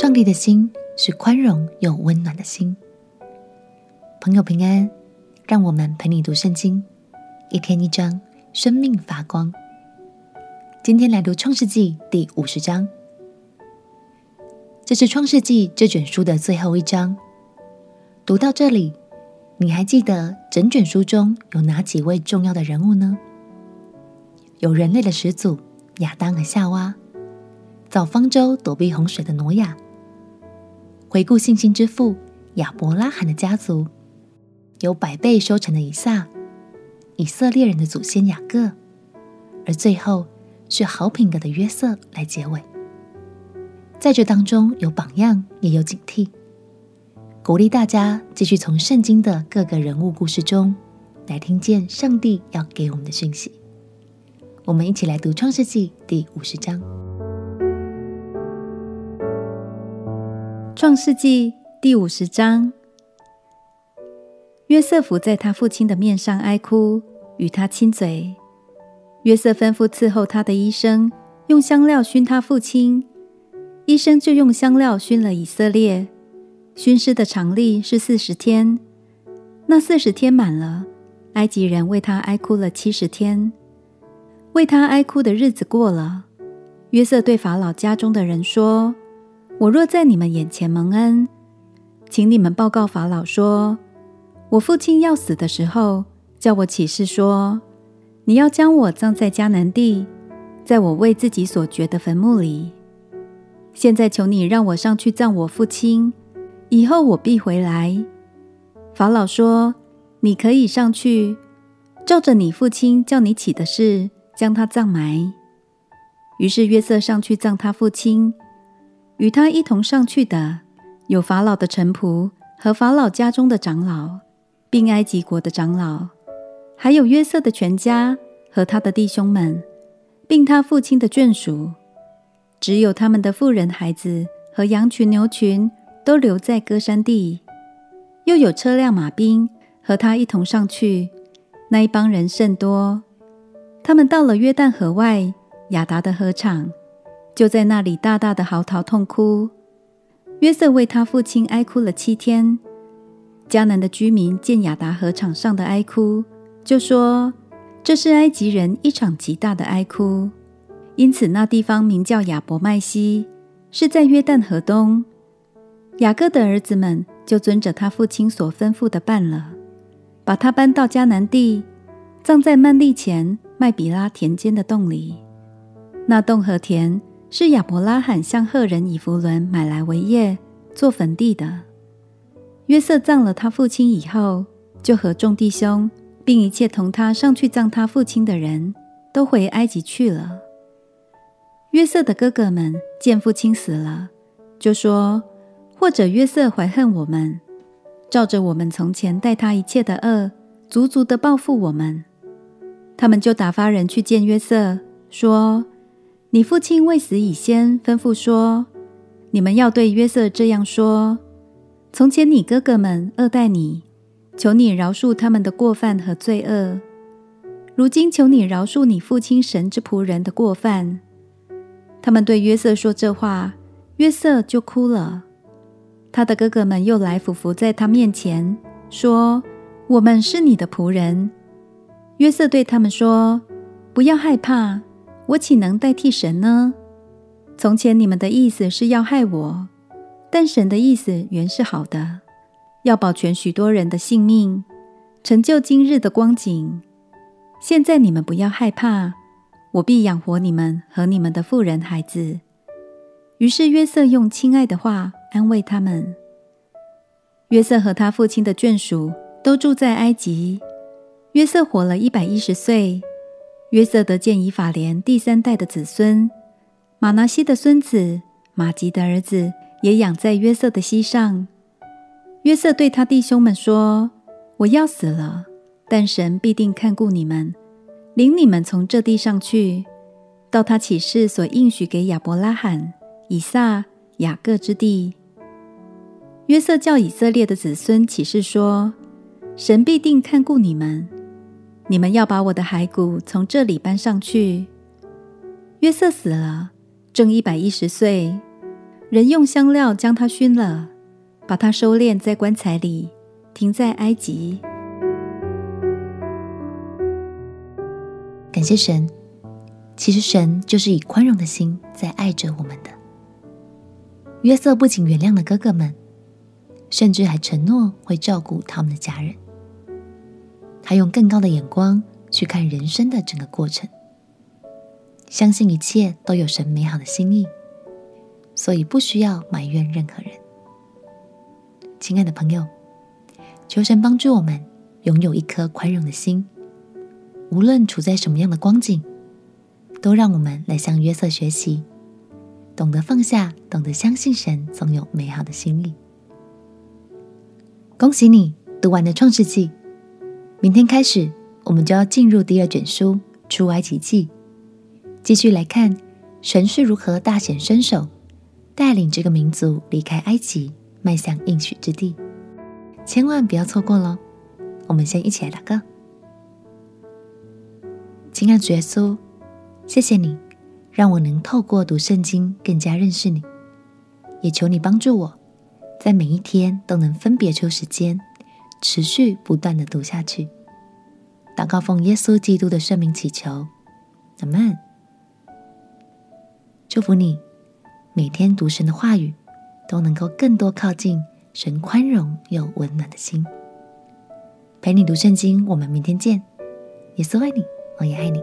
上帝的心是宽容又温暖的心。朋友平安，让我们陪你读圣经，一天一章，生命发光。今天来读创世纪第五十章，这是创世纪这卷书的最后一章。读到这里，你还记得整卷书中有哪几位重要的人物呢？有人类的始祖亚当和夏娃，造方舟躲避洪水的挪亚。回顾信心之父亚伯拉罕的家族，有百倍收成的以撒，以色列人的祖先雅各，而最后是好品格的约瑟来结尾。在这当中有榜样，也有警惕，鼓励大家继续从圣经的各个人物故事中来听见上帝要给我们的讯息。我们一起来读创世纪第五十章。创世纪第五十章，约瑟伏在他父亲的面上哀哭，与他亲嘴。约瑟吩咐伺候他的医生用香料熏他父亲，医生就用香料熏了以色列。熏尸的常例是四十天，那四十天满了，埃及人为他哀哭了七十天。为他哀哭的日子过了，约瑟对法老家中的人说。我若在你们眼前蒙恩，请你们报告法老说：我父亲要死的时候，叫我起誓说，你要将我葬在迦南地，在我为自己所掘的坟墓里。现在求你让我上去葬我父亲，以后我必回来。法老说：你可以上去，照着你父亲叫你起的事，将他葬埋。于是约瑟上去葬他父亲。与他一同上去的有法老的臣仆和法老家中的长老，并埃及国的长老，还有约瑟的全家和他的弟兄们，并他父亲的眷属。只有他们的妇人、孩子和羊群、牛群都留在歌珊地。又有车辆、马兵和他一同上去，那一帮人甚多。他们到了约旦河外亚达的禾场。就在那里大大的嚎啕痛哭。约瑟为他父亲哀哭了七天。迦南的居民见亚达河场上的哀哭，就说：“这是埃及人一场极大的哀哭。”因此那地方名叫亚伯麦西，是在约旦河东。雅各的儿子们就遵着他父亲所吩咐的办了，把他搬到迦南地，葬在曼利前麦比拉田间的洞里。那洞和田。是亚伯拉罕向赫人以弗伦买来为业做坟地的。约瑟葬了他父亲以后，就和众弟兄，并一切同他上去葬他父亲的人都回埃及去了。约瑟的哥哥们见父亲死了，就说：或者约瑟怀恨我们，照着我们从前待他一切的恶，足足的报复我们。他们就打发人去见约瑟，说。你父亲未死以先，吩咐说：“你们要对约瑟这样说：从前你哥哥们恶待你，求你饶恕他们的过犯和罪恶。如今求你饶恕你父亲神之仆人的过犯。”他们对约瑟说这话，约瑟就哭了。他的哥哥们又来俯伏在他面前，说：“我们是你的仆人。”约瑟对他们说：“不要害怕。”我岂能代替神呢？从前你们的意思是要害我，但神的意思原是好的，要保全许多人的性命，成就今日的光景。现在你们不要害怕，我必养活你们和你们的妇人孩子。于是约瑟用亲爱的话安慰他们。约瑟和他父亲的眷属都住在埃及。约瑟活了一百一十岁。约瑟得见以法莲第三代的子孙，玛拿西的孙子玛吉的儿子也养在约瑟的膝上。约瑟对他弟兄们说：“我要死了，但神必定看顾你们，领你们从这地上去，到他起誓所应许给亚伯拉罕、以撒、雅各之地。”约瑟叫以色列的子孙起誓说：“神必定看顾你们。”你们要把我的骸骨从这里搬上去。约瑟死了，正一百一十岁。人用香料将他熏了，把他收敛在棺材里，停在埃及。感谢神，其实神就是以宽容的心在爱着我们的。约瑟不仅原谅了哥哥们，甚至还承诺会照顾他们的家人。还用更高的眼光去看人生的整个过程，相信一切都有神美好的心意，所以不需要埋怨任何人。亲爱的朋友，求神帮助我们拥有一颗宽容的心。无论处在什么样的光景，都让我们来向约瑟学习，懂得放下，懂得相信神总有美好的心意。恭喜你读完了创世纪，明天开始我们就要进入第二卷书《出埃及记》，继续来看神是如何大显身手，带领这个民族离开埃及，迈向应许之地。千万不要错过喽！我们先一起来祷告。亲爱的主耶稣，谢谢你让我能透过读圣经更加认识你，也求你帮助我，在每一天都能分别出时间，持续不断的读下去。祷告奉耶稣基督的圣名祈求，阿门。祝福你每天读神的话语，都能够更多靠近神宽容又温暖的心。陪你读圣经，我们明天见。耶稣爱你。我也爱你。